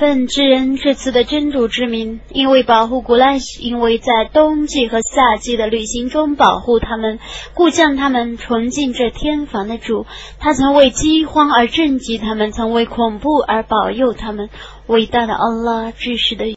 奋之人，这次的真主之名，因为保护古兰，因为在冬季和夏季的旅行中保护他们，故将他们崇敬这天房的主。他曾为饥荒而赈济，他们曾为恐怖而保佑，他们伟大的安拉，知识的。